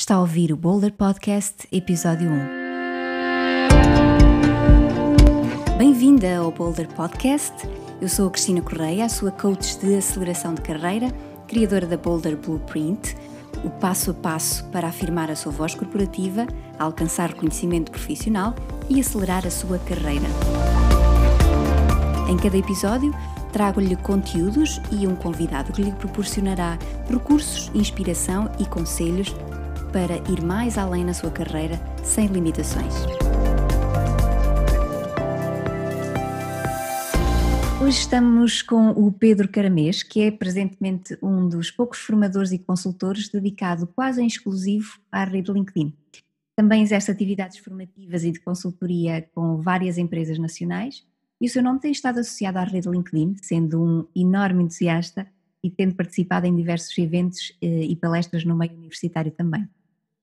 Está a ouvir o Boulder Podcast, episódio 1. Bem-vinda ao Boulder Podcast. Eu sou a Cristina Correia, a sua coach de aceleração de carreira, criadora da Boulder Blueprint, o passo a passo para afirmar a sua voz corporativa, alcançar reconhecimento profissional e acelerar a sua carreira. Em cada episódio, trago-lhe conteúdos e um convidado que lhe proporcionará recursos, inspiração e conselhos para ir mais além na sua carreira sem limitações. Hoje estamos com o Pedro Caramês, que é presentemente um dos poucos formadores e consultores dedicado quase em exclusivo à rede LinkedIn. Também exerce atividades formativas e de consultoria com várias empresas nacionais e o seu nome tem estado associado à rede LinkedIn, sendo um enorme entusiasta e tendo participado em diversos eventos eh, e palestras no meio universitário também.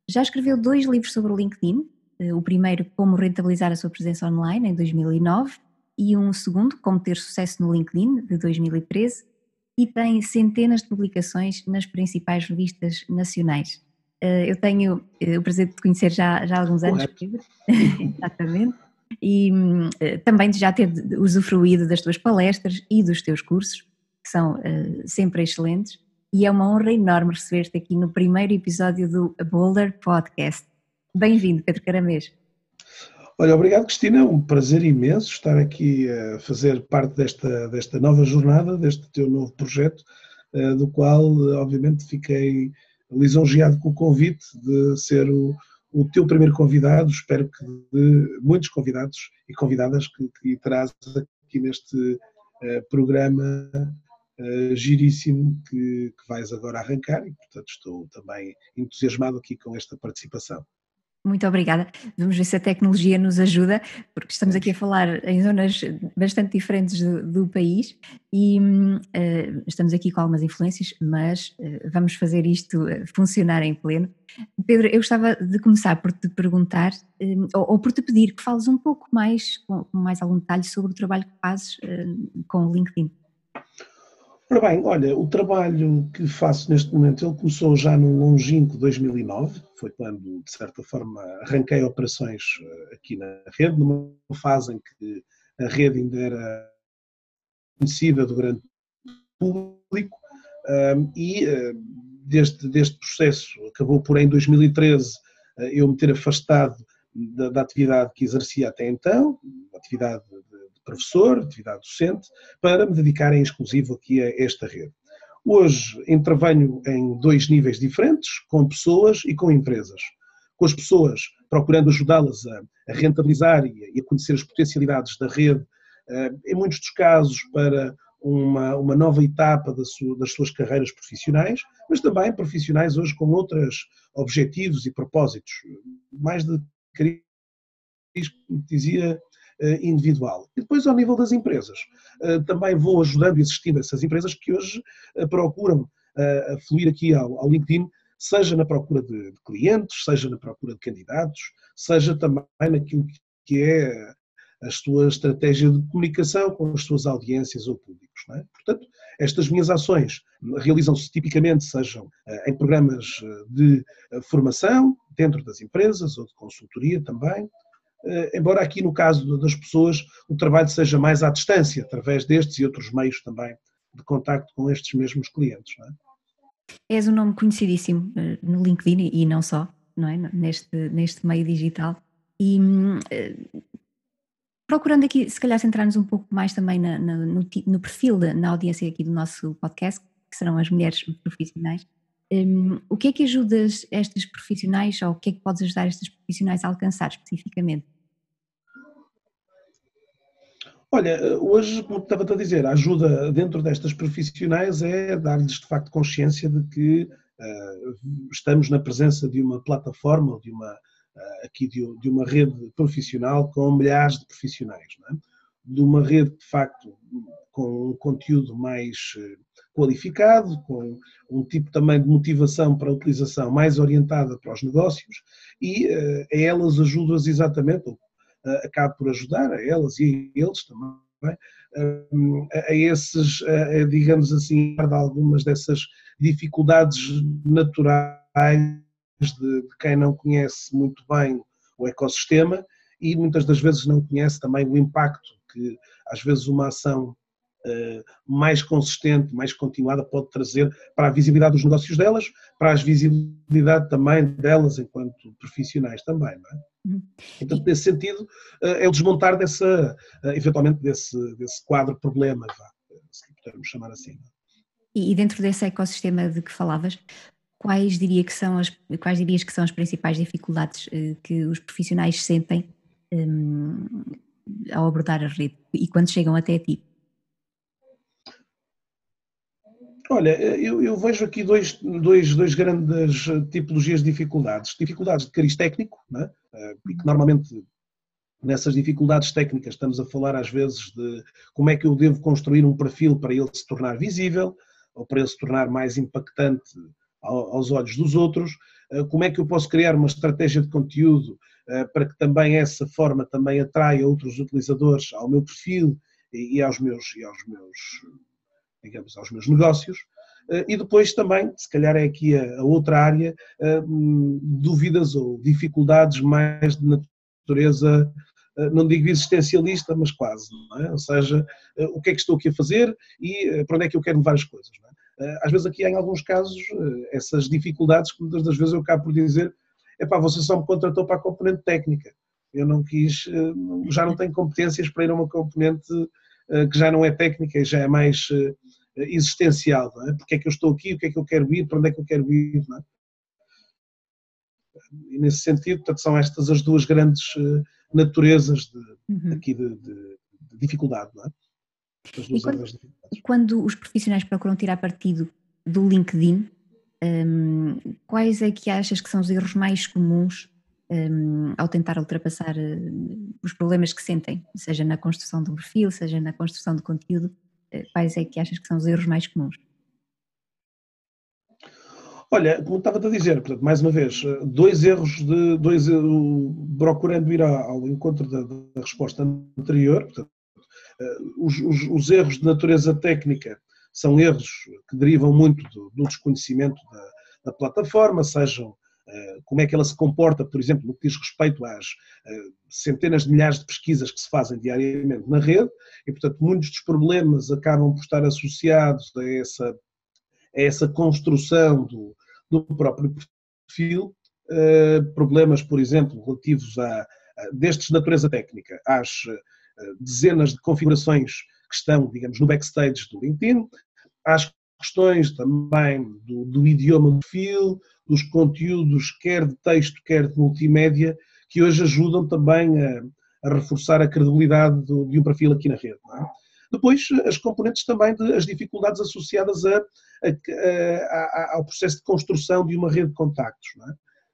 Já escreveu dois livros sobre o LinkedIn, eh, o primeiro, Como Rentabilizar a Sua Presença Online, em 2009, e um segundo, Como Ter Sucesso no LinkedIn, de 2013, e tem centenas de publicações nas principais revistas nacionais. Eh, eu tenho eh, o prazer de te conhecer já, já há alguns anos, Pedro. Exatamente. E também de já ter usufruído das tuas palestras e dos teus cursos, que são sempre excelentes e é uma honra enorme receber-te aqui no primeiro episódio do Boulder Podcast. Bem-vindo, Pedro Caramês. Olha, obrigado Cristina, um prazer imenso estar aqui a fazer parte desta, desta nova jornada, deste teu novo projeto, eh, do qual obviamente fiquei lisonjeado com o convite de ser o, o teu primeiro convidado, espero que de muitos convidados e convidadas que, que terás aqui neste uh, programa uh, giríssimo que, que vais agora arrancar e, portanto, estou também entusiasmado aqui com esta participação. Muito obrigada. Vamos ver se a tecnologia nos ajuda, porque estamos aqui a falar em zonas bastante diferentes do, do país e uh, estamos aqui com algumas influências, mas uh, vamos fazer isto funcionar em pleno. Pedro, eu gostava de começar por te perguntar, uh, ou, ou, por te pedir que fales um pouco mais, com, com mais algum detalhe sobre o trabalho que fazes com o LinkedIn. Ora bem, olha, o trabalho que faço neste momento, ele começou já no longínquo 2009, foi quando, de certa forma, arranquei operações eh, aqui na rede, numa fase em que a rede ainda era conhecida do grande público, e eh, deste, deste processo acabou por, em 2013, eh, eu me ter afastado da, da atividade que exercia até então, atividade professor, atividade docente, para me dedicar em exclusivo aqui a esta rede. Hoje intervenho em dois níveis diferentes, com pessoas e com empresas. Com as pessoas, procurando ajudá-las a, rentabilizar e a, conhecer as potencialidades da rede, eh, em muitos dos casos para uma, uma nova etapa das, suas carreiras profissionais, mas também profissionais hoje com outros objetivos e propósitos, mais de como dizia individual. E depois, ao nível das empresas, eh, também vou ajudando e assistindo essas empresas que hoje eh, procuram fluir aqui ao, LinkedIn, seja na procura de, clientes, seja na procura de candidatos, seja também naquilo que é a sua estratégia de comunicação com as suas audiências ou públicos. É? Portanto, estas minhas ações realizam-se tipicamente, sejam em programas de formação dentro das empresas ou de consultoria também, eh, embora aqui no caso das pessoas o trabalho seja mais à distância, através destes e outros meios também de contacto com estes mesmos clientes. Não é? És um nome conhecidíssimo eh, no LinkedIn e não só, não é? neste, neste meio digital. E eh, procurando aqui, se calhar, centrar-nos um pouco mais também na, na, no, no, perfil, na audiência aqui do nosso podcast, que serão as mulheres profissionais. Um, o que é que ajudas estas profissionais ou o que é que podes ajudar estas profissionais a alcançar especificamente? Olha, hoje, como estava a dizer, a ajuda dentro destas profissionais é dar-lhes de facto consciência de que uh, estamos na presença de uma plataforma, de uma, uh, aqui de, de, uma rede profissional com milhares de profissionais, é? de uma rede de facto com um conteúdo mais eh, qualificado, com um tipo também de motivação para a utilização mais orientada para os negócios e uh, a elas ajudas exatamente, ou uh, acabo por ajudar a elas e a eles também, uh, a, a esses, digamos assim, de algumas dessas dificuldades naturais de, de quem não conhece muito bem o ecossistema e muitas das vezes não conhece também o impacto que às vezes uma ação mais consistente, mais continuada pode trazer para a visibilidade dos negócios delas, para a visibilidade também delas enquanto profissionais também, não é? Uhum. Então, nesse sentido, uh, é o desmontar dessa, uh, eventualmente desse, desse quadro problema, se pudermos chamar assim. É? E dentro desse ecossistema de que falavas, quais, diria que são as, quais dirias que são as principais dificuldades que os profissionais sentem um, ao abordar a rede e quando chegam até ti? Olha, eu, eu, vejo aqui dois, dois, dois grandes tipologias de dificuldades. Dificuldades de cariz técnico, né? e que normalmente nessas dificuldades técnicas estamos a falar às vezes de como é que eu devo construir um perfil para ele se tornar visível ou para ele se tornar mais impactante aos olhos dos outros, eh, como é que eu posso criar uma estratégia de conteúdo eh, para que também essa forma também atraia outros utilizadores ao meu perfil e aos meus, e aos meus digamos, aos meus negócios. Eh, e depois também, se calhar é aqui a, outra área, dúvidas ou dificuldades mais de natureza, não digo existencialista, mas quase, é? ou seja, o que é que estou aqui a fazer e para onde é que eu quero levar as coisas. É? Às vezes aqui em alguns casos, essas dificuldades que muitas das vezes eu acabo por dizer, epá, você só me contratou para a componente técnica. Eu não quis, eh, já não tenho competências para ir a uma componente eh, que já não é técnica e já é mais eh, existencial. Não é? Porque é que eu estou aqui, o que é que eu quero ir, para onde é que eu quero ir. Não é? E nesse sentido, portanto, são estas as duas grandes naturezas de, uhum. aqui de, de, de, dificuldade. Não é? E quando, quando os profissionais procuram tirar partido do LinkedIn, um, quais é que achas que são os erros mais comuns um, ao tentar ultrapassar uh, os problemas que sentem, seja na construção do perfil, seja na construção do conteúdo? Uh, quais é que achas que são os erros mais comuns? Olha, como estava a dizer, portanto, mais uma vez, eh, dois erros de dois procurando ir ao encontro da, da resposta anterior, portanto, os, os, os, erros de natureza técnica são erros que derivam muito do, do desconhecimento da, da, plataforma, sejam como é que ela se comporta, por exemplo, no que diz respeito às uh, centenas de milhares de pesquisas que se fazem diariamente na rede, e portanto muitos dos problemas acabam por estar associados a essa, a essa construção do, do próprio perfil, uh, problemas, por exemplo, relativos a, a destes de natureza técnica, às dezenas de configurações que estão, digamos, no backstage do LinkedIn, às questões também do, do idioma do perfil, dos conteúdos, quer de texto, quer de multimédia, que hoje ajudam também a, a reforçar a credibilidade do, de um perfil aqui na rede. É? Depois, as componentes também de, as dificuldades associadas a, a, ao processo de construção de uma rede de contactos.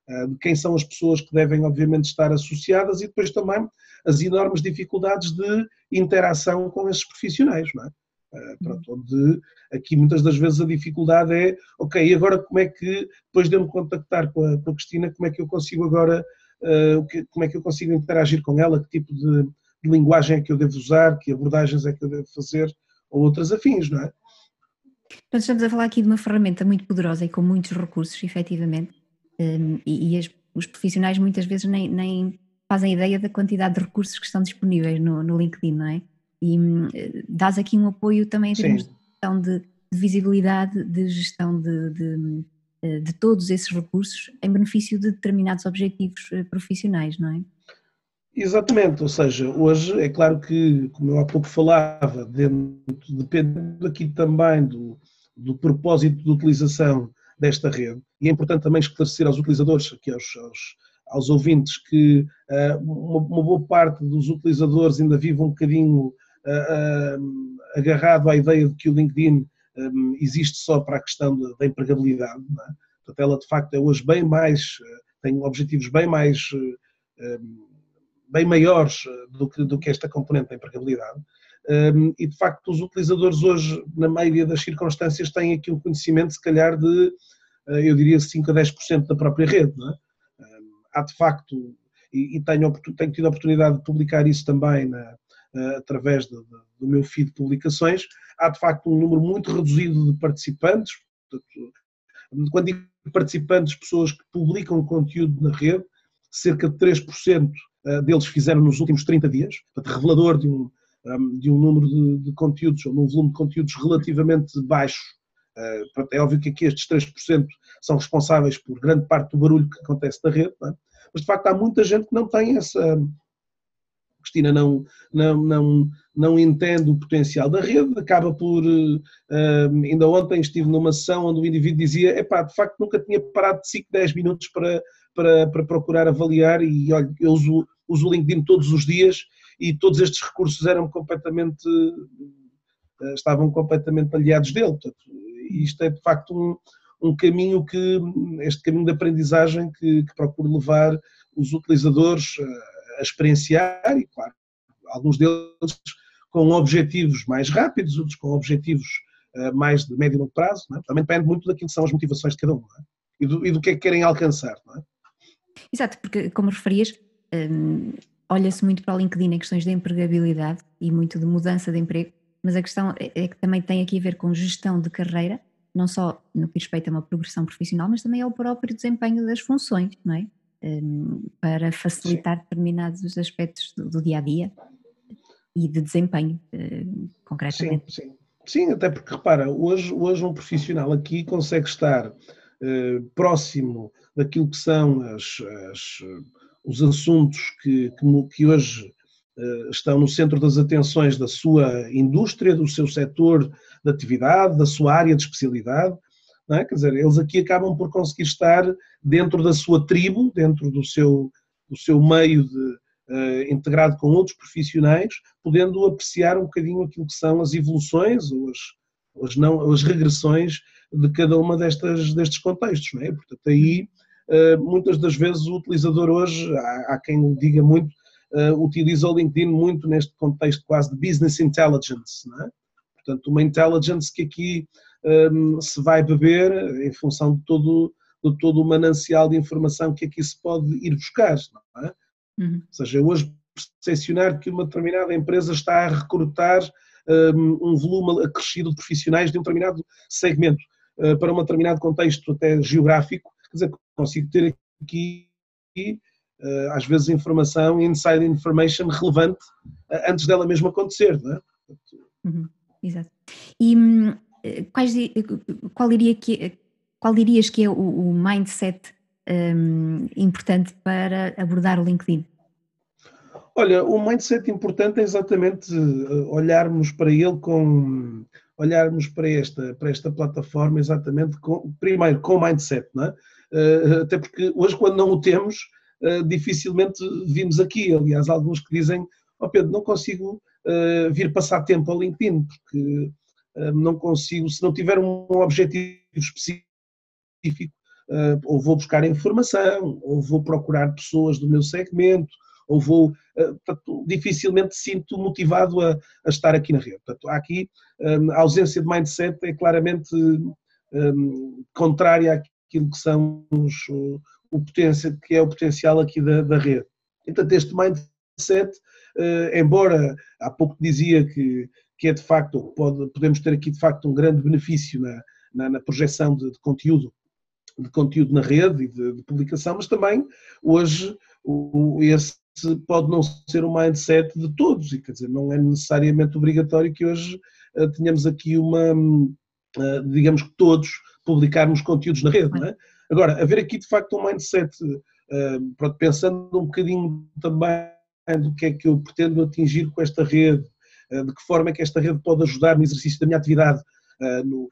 É? De quem são as pessoas que devem, obviamente, estar associadas e depois também as enormes dificuldades de interação com esses profissionais. Não é? Eh, pronto, onde aqui muitas das vezes a dificuldade é, ok, e agora como é que, depois de eu me contactar com a, com a Cristina, como é que eu consigo agora, uh, que, como é que eu consigo interagir com ela, que tipo de, de, linguagem é que eu devo usar, que abordagens é que eu devo fazer, ou outras afins, não é? Portanto, estamos a falar aqui de uma ferramenta muito poderosa e com muitos recursos, efetivamente, um, ehm, e, e as, os profissionais muitas vezes nem, nem fazem ideia da quantidade de recursos que estão disponíveis no, no LinkedIn, não é? E hum, dás aqui um apoio também em termos de de, de, visibilidade, de gestão de, de, eh, de, todos esses recursos em benefício de determinados objetivos eh, profissionais, não é? Exatamente, ou seja, hoje é claro que, como eu há pouco falava, dentro, depende aqui também do, do propósito de utilização desta rede, e é importante também esclarecer aos utilizadores, aqui aos, aos, aos ouvintes, que uh, uma, uma, boa parte dos utilizadores ainda vive um bocadinho uh, agarrado à ideia de que o LinkedIn um, existe só para a questão da empregabilidade. É? Portanto, ela de facto é hoje bem mais, tem objetivos bem mais, um, bem maiores do que, do que esta componente da empregabilidade. Um, e de facto os utilizadores hoje, na maioria das circunstâncias, têm aqui um conhecimento, se calhar, de, eu diria, 5 a 10% da própria rede. É? há de facto, e, tenho, tenho tido a oportunidade de publicar isso também na, através do meu feed de publicações, há de facto um número muito reduzido de participantes. Quando digo participantes, pessoas que publicam conteúdo na rede, cerca de 3% deles fizeram nos últimos 30 dias, portanto, revelador de um, de um número de, de conteúdos, ou de um volume de conteúdos relativamente baixo. É óbvio que aqui estes 3% são responsáveis por grande parte do barulho que acontece na rede, é? mas de facto há muita gente que não tem essa, Cristina não, não, não, não entende o potencial da rede, acaba por. Uh, ainda ontem estive numa sessão onde o indivíduo dizia: epá, de facto nunca tinha parado de 5, 10 minutos para, para, para procurar avaliar e olha, eu uso, uso o LinkedIn todos os dias e todos estes recursos eram completamente. Uh, estavam completamente aliados dele. Portanto, isto é de facto um, um caminho que. este caminho de aprendizagem que, que procuro levar os utilizadores. A experienciar e, claro, alguns deles com objetivos mais rápidos, outros com objetivos uh, mais de médio e longo prazo. É? Também depende muito daquilo que são as motivações de cada um é? e, do, e, do, que é que querem alcançar. É? Exato, porque, como referias, um, olha-se muito para o LinkedIn em questões de empregabilidade e muito de mudança de emprego, mas a questão é, é que também tem aqui a ver com gestão de carreira, não só no que respeita a uma progressão profissional, mas também ao próprio desempenho das funções, não é? Um, para facilitar sim. determinados aspectos do, do, dia a dia e de desempenho, uh, concretamente. Sim, sim. Sim, até porque repara, hoje, hoje um profissional aqui consegue estar uh, próximo daquilo que são as, as, os assuntos que, que, que hoje uh, estão no centro das atenções da sua indústria, do seu setor de atividade, da sua área de especialidade, é? Quer dizer, eles aqui acabam por conseguir estar dentro da sua tribo, dentro do seu, do seu meio de, uh, integrado com outros profissionais, podendo apreciar um bocadinho aquilo que são as evoluções ou as, ou as, não, as regressões de cada uma destas, destes contextos. É? Portanto, aí uh, muitas das vezes o utilizador hoje, há, há quem o diga muito, uh, utiliza o LinkedIn muito neste contexto quase de business intelligence. É? Portanto, uma intelligence que aqui um, se vai beber em função de todo, de todo o manancial de informação que aqui se pode ir buscar. Não é? Uhum. Ou seja, hoje percepcionar que uma determinada empresa está a recrutar um, um volume acrescido de profissionais de um determinado segmento uh, para um determinado contexto até geográfico, quer dizer, consigo ter aqui uh, às vezes informação, inside information relevante uh, antes dela mesmo acontecer, não é? Uhum. Exato. E hum, quais, qual, diria que, qual dirias que é o, o mindset um, importante para abordar o LinkedIn? Olha, o mindset importante é exatamente eh, olharmos para ele com olharmos para esta, para esta plataforma exatamente com, primeiro com mindset, não é? Eh, até porque hoje quando não o temos, eh, dificilmente vimos aqui. Aliás, alguns que dizem, oh Pedro, não consigo vir passar tempo ao LinkedIn, porque não consigo, se não tiver um objetivo específico, ah, ou vou buscar informação, ou vou procurar pessoas do meu segmento, ou vou, ah, portanto, dificilmente sinto motivado a, a, estar aqui na rede. Portanto, aqui a ausência de mindset é claramente um, contrária àquilo que são os, o potencial, que é o potencial aqui da, da rede. Então, este mindset, embora há pouco dizia que que é de facto, pode, podemos ter aqui de facto um grande benefício na, na, na projeção de, de, conteúdo, de conteúdo na rede e de, de publicação, mas também hoje o, esse pode não ser o mindset de todos, e quer dizer, não é necessariamente obrigatório que hoje uh, tenhamos aqui uma, uh, digamos que todos publicarmos conteúdos na rede, não é? Agora, haver aqui de facto um mindset, uh, pensando um bocadinho também do que é que eu pretendo atingir com esta rede, de que forma é que esta rede pode ajudar no exercício da minha atividade, eh, no,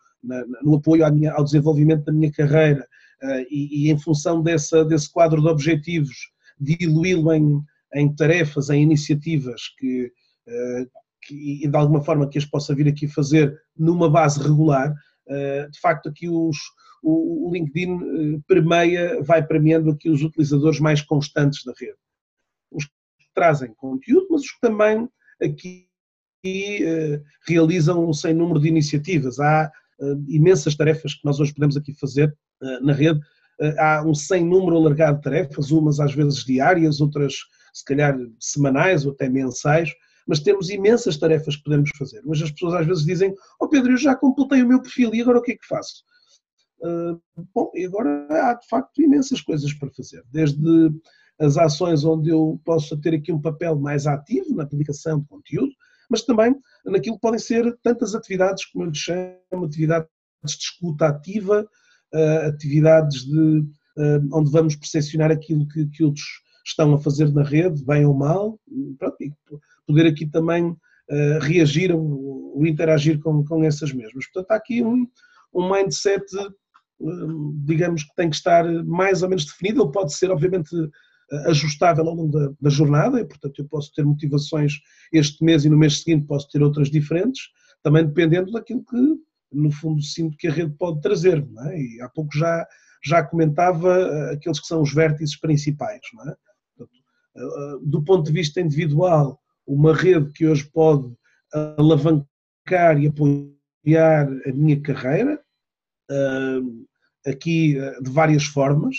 no apoio minha, ao desenvolvimento da minha carreira eh, e, e, em função dessa, desse quadro de objetivos, diluí-lo em, em tarefas, em iniciativas que, que, de alguma forma que as possa vir aqui fazer numa base regular, de facto aqui os, o, o LinkedIn permeia, vai premiando aqui os utilizadores mais constantes da rede. Os que trazem conteúdo, mas os que também aqui e uh, realizam um sem número de iniciativas. Há uh, imensas tarefas que nós hoje podemos aqui fazer uh, na rede. há um sem número alargado de tarefas, umas às vezes diárias, outras se calhar semanais ou até mensais, mas temos imensas tarefas que podemos fazer. Mas as pessoas às vezes dizem: oh Pedro, eu já completei o meu perfil e agora o que é que faço? Bom, e agora há de facto imensas coisas para fazer, desde as ações onde eu posso ter aqui um papel mais ativo na publicação de conteúdo, mas também naquilo que podem ser tantas atividades, como eu lhe chamo, atividades de escuta ativa, atividades de, onde vamos percepcionar aquilo que, que outros estão a fazer na rede, bem ou mal, pronto, e poder aqui também reagir ou interagir com, com essas mesmas. Portanto, há aqui um, um mindset digamos que tem que estar mais ou menos definido, ele pode ser obviamente ajustável ao longo da, da, jornada e portanto eu posso ter motivações este mês e no mês seguinte posso ter outras diferentes, também dependendo daquilo que no fundo sinto que a rede pode trazer, é? e há pouco já, já comentava eh, aqueles que são os vértices principais, é? portanto, eh, eh, do ponto de vista individual, uma rede que hoje pode alavancar e apoiar a minha carreira, aqui de várias formas,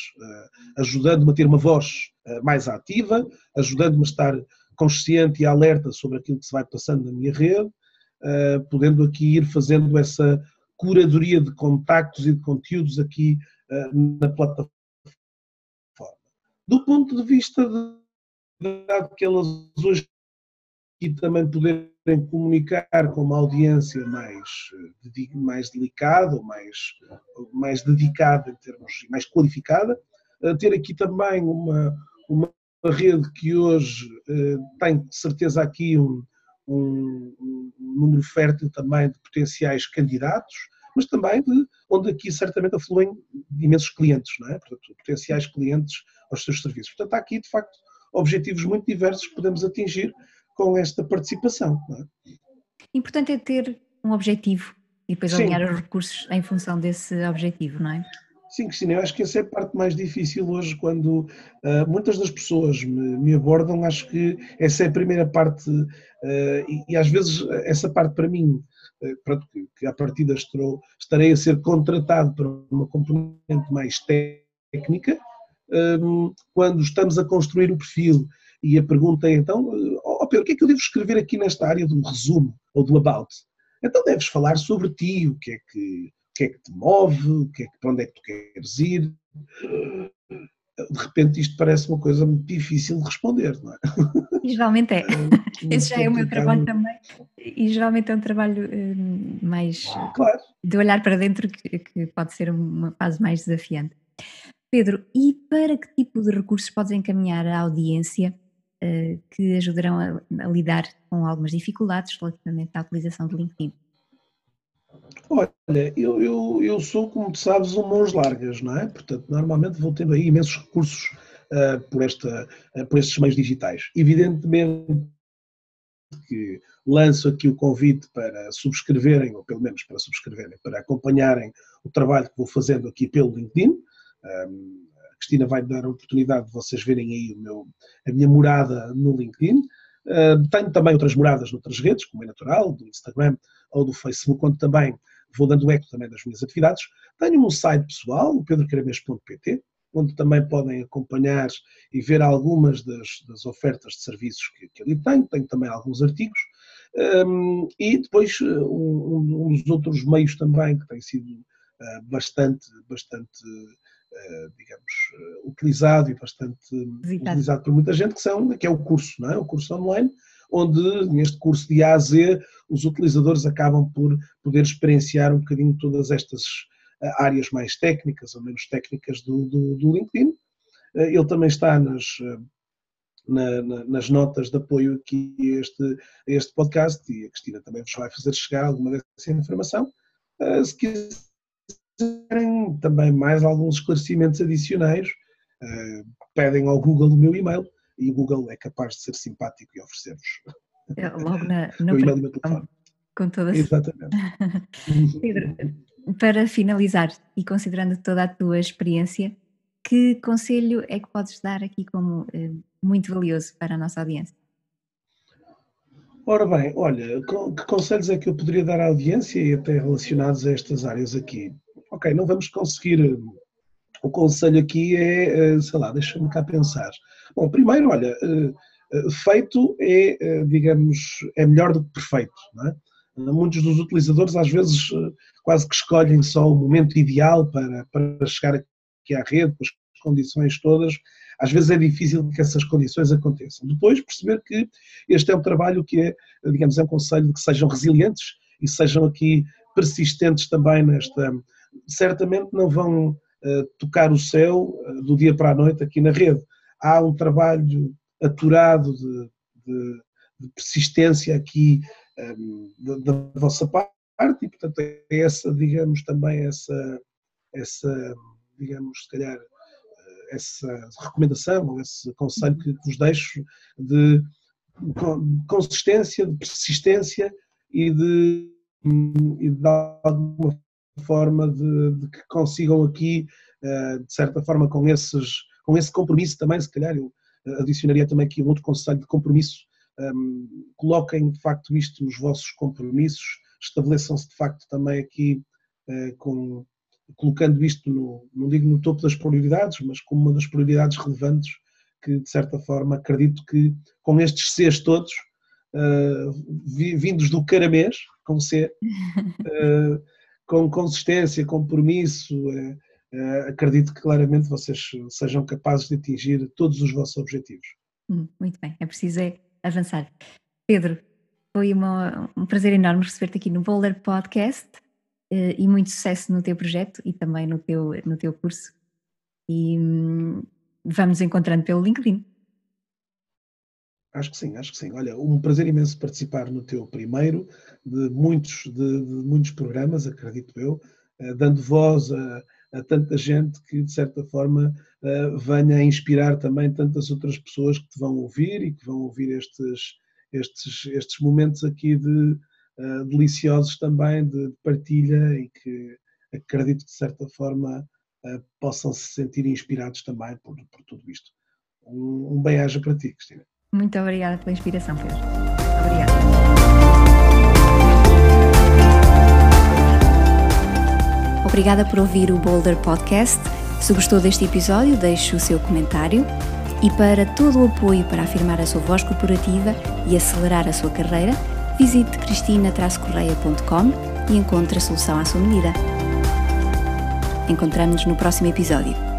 ajudando-me a ter uma voz mais ativa, ajudando-me a estar consciente e alerta sobre aquilo que se vai passando na minha rede, podendo aqui ir fazendo essa curadoria de contactos e de conteúdos aqui na plataforma. Do ponto de vista de, que elas hoje e também poderem comunicar com uma audiência mais, mais delicada, ou mais, mais dedicada em termos, mais qualificada, ter aqui também uma, uma rede que hoje eh, tem certeza aqui um, um, um, número fértil também de potenciais candidatos, mas também de onde aqui certamente afluem imensos clientes, não é? Portanto, potenciais clientes aos seus serviços. Portanto, há aqui de facto objetivos muito diversos que podemos atingir com esta participação. É? Importante é ter um objetivo e depois Sim. alinhar os recursos em função desse objetivo, não é? Sim, Cristina, eu acho que essa é a parte mais difícil hoje, quando uh, muitas das pessoas me, me, abordam, acho que essa é a primeira parte, uh, e, e, às vezes essa parte para mim, uh, pronto, que, que à partida estou, estarei a ser contratado para uma componente mais técnica, um, quando estamos a construir o perfil e a pergunta é então, oh Pedro, o que é que eu devo escrever aqui nesta área do resumo ou do about? Então deves falar sobre ti, o que é que que é que te move, o que é que, para onde é que tu queres ir. De repente isto parece uma coisa muito difícil de responder, não é? E geralmente é. Esse já é o meu trabalho também. E geralmente é um trabalho hum, mais claro. de olhar para dentro que, que pode ser uma fase mais desafiante. Pedro, e para que tipo de recursos podes encaminhar a audiência uh, que ajudarão a, a, lidar com algumas dificuldades relativamente à utilização do LinkedIn? Olha, eu, eu, eu sou, como tu sabes, um mãos largas, não é? Portanto, normalmente vou tendo aí imensos recursos uh, por, esta, uh, por estes meios digitais. Evidentemente que lanço aqui o convite para subscreverem, ou pelo menos para subscreverem, para acompanharem o trabalho que vou fazendo aqui pelo LinkedIn. Um, a Cristina vai dar a oportunidade de vocês verem aí meu, a minha morada no LinkedIn. Uh, tenho também outras moradas noutras redes, como é natural, do Instagram ou do Facebook, onde também vou dando eco também das minhas atividades. Tenho um site pessoal, o pedrocaramês.pt, onde também podem acompanhar e ver algumas das, das ofertas de serviços que, que, ali tenho. Tenho também alguns artigos. Um, e depois um, um, dos outros meios também que tem sido uh, bastante, bastante eh, digamos, eh, utilizado e bastante Visitado. utilizado por muita gente, que, são, que é o curso, não é? o curso online, onde neste curso de A a Z os utilizadores acabam por poder experienciar um bocadinho todas estas eh, áreas mais técnicas ou menos técnicas do, do, do LinkedIn. Ele também está nas, na, na, nas notas de apoio aqui a este, a este podcast e a Cristina também vos vai fazer chegar alguma dessa informação. Se quiser quiserem também mais alguns esclarecimentos adicionais, pedem ao Google o meu e-mail e o Google é capaz de ser simpático e oferecer-vos. É, logo na, na e-mail e telefone. Com toda Exatamente. Pedro, para finalizar e considerando toda a tua experiência, que conselho é que podes dar aqui como uh, muito valioso para a nossa audiência? Ora bem, olha, que conselhos é que eu poderia dar à audiência e até relacionados a estas áreas aqui? ok, não vamos conseguir. O conselho aqui é, eh, sei lá, deixa-me cá pensar. Bom, primeiro, olha, eh, eh, feito é, digamos, é melhor do que perfeito, não é? Muitos dos utilizadores às vezes quase que escolhem só o momento ideal para, para chegar aqui à rede, com as condições todas, às vezes é difícil que essas condições aconteçam. Depois perceber que este é um trabalho que é, digamos, é um conselho de que sejam resilientes e sejam aqui persistentes também nesta. Certamente não vão tocar o céu uh, do dia para a noite aqui na rede. Há um trabalho aturado de, de, de persistência aqui um, eh, da, vossa parte e, portanto, é essa, digamos, também essa, essa digamos, se calhar, essa recomendação ou esse conselho que vos deixo de consistência, de persistência e de, e de alguma forma de, de, que consigam aqui, eh, de certa forma, com, esses, com esse compromisso também, se calhar eu adicionaria também aqui um outro conselho de compromisso, um, ehm, coloquem de facto isto nos vossos compromissos, estabeleçam-se de facto também aqui uh, com colocando isto, no, não digo no topo das prioridades, mas como uma das prioridades relevantes que, de certa forma, acredito que com estes Cs todos, uh, vindos do caramês, com C, uh, com consistência, compromisso, uh, acredito que claramente vocês sejam capazes de atingir todos os vossos objetivos. Hum, muito bem, é preciso é avançar. Pedro, foi uma, um prazer enorme receber-te aqui no Boulder Podcast. Eh, e muito sucesso no teu projeto e também no teu, no teu curso. E hum, vamos encontrando pelo LinkedIn. Acho que sim, acho que sim. Olha, um prazer imenso participar no teu primeiro de muitos, de, de muitos programas, acredito eu, uh, dando voz a, a, tanta gente que, de certa forma, uh, venha a inspirar também tantas outras pessoas que te vão ouvir e que vão ouvir estes, estes, estes momentos aqui de, uh, deliciosos também de, de, partilha e que acredito que de certa forma uh, possam se sentir inspirados também por, por tudo isto. Um, um bem-aja para ti, Cristina. Muito obrigada pela inspiração, Pedro. Obrigada. Obrigada por ouvir o Boulder Podcast. Se gostou deste episódio, deixe o seu comentário. E para todo o apoio para afirmar a sua voz corporativa e acelerar a sua carreira, visite cristina-correia.com e encontre a solução à sua medida. Encontramos-nos no próximo episódio.